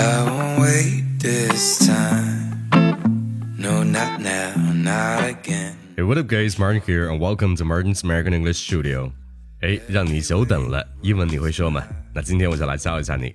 I won't wait this time. No, not now, not again. Hey, what up, guys? Martin here, and welcome to Martin's American English Studio. 哎，让你久等了，英文你会说吗？那今天我就来教一下你。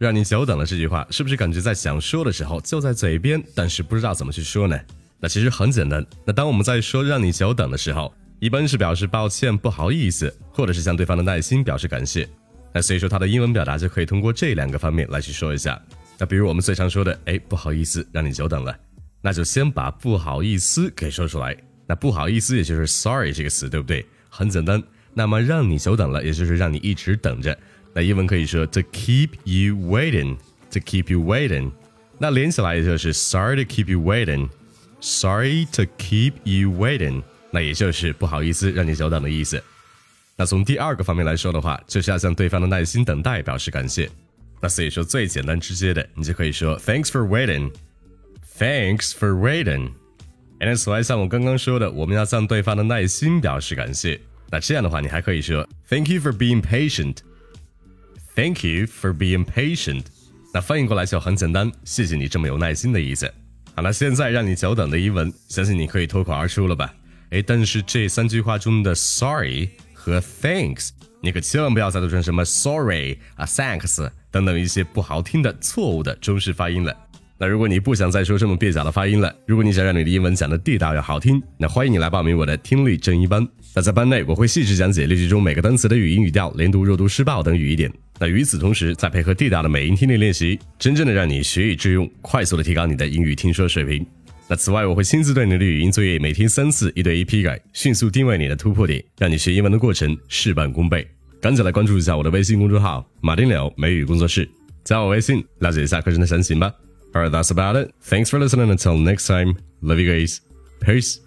让你久等了这句话，是不是感觉在想说的时候就在嘴边，但是不知道怎么去说呢？那其实很简单。那当我们在说让你久等的时候，一般是表示抱歉、不好意思，或者是向对方的耐心表示感谢。那所以说，它的英文表达就可以通过这两个方面来去说一下。那比如我们最常说的，哎，不好意思，让你久等了，那就先把不好意思给说出来。那不好意思，也就是 sorry 这个词，对不对？很简单。那么让你久等了，也就是让你一直等着。那英文可以说 to keep you waiting，to keep you waiting。那连起来也就是 sorry to keep you waiting，sorry to keep you waiting。那也就是不好意思让你久等的意思。那从第二个方面来说的话，就是要向对方的耐心等待表示感谢。那所以说最简单直接的，你就可以说 Thanks for waiting，Thanks for waiting。And 此外，像我刚刚说的，我们要向对方的耐心表示感谢。那这样的话，你还可以说 Thank you for being patient，Thank you for being patient。那翻译过来就很简单，谢谢你这么有耐心的意思。好了，现在让你久等的英文，相信你可以脱口而出了吧？哎，但是这三句话中的 sorry 和 thanks，你可千万不要再读成什么 sorry 啊 thanks 等等一些不好听的错误的中式发音了。那如果你不想再说这么蹩脚的发音了，如果你想让你的英文讲的地道又好听，那欢迎你来报名我的听力正一班。那在班内，我会细致讲解例句中每个单词的语音语调、连读、弱读、失爆等语义点。那与此同时，再配合地道的美音听力练习，真正的让你学以致用，快速的提高你的英语听说水平。那此外，我会亲自对你的语音作业每天三次，一对一批改，迅速定位你的突破点，让你学英文的过程事半功倍。赶紧来关注一下我的微信公众号“马丁柳美语工作室”，加我微信了解一下课程的详情吧。Alright, that's about it. Thanks for listening. Until next time, love you guys. Peace.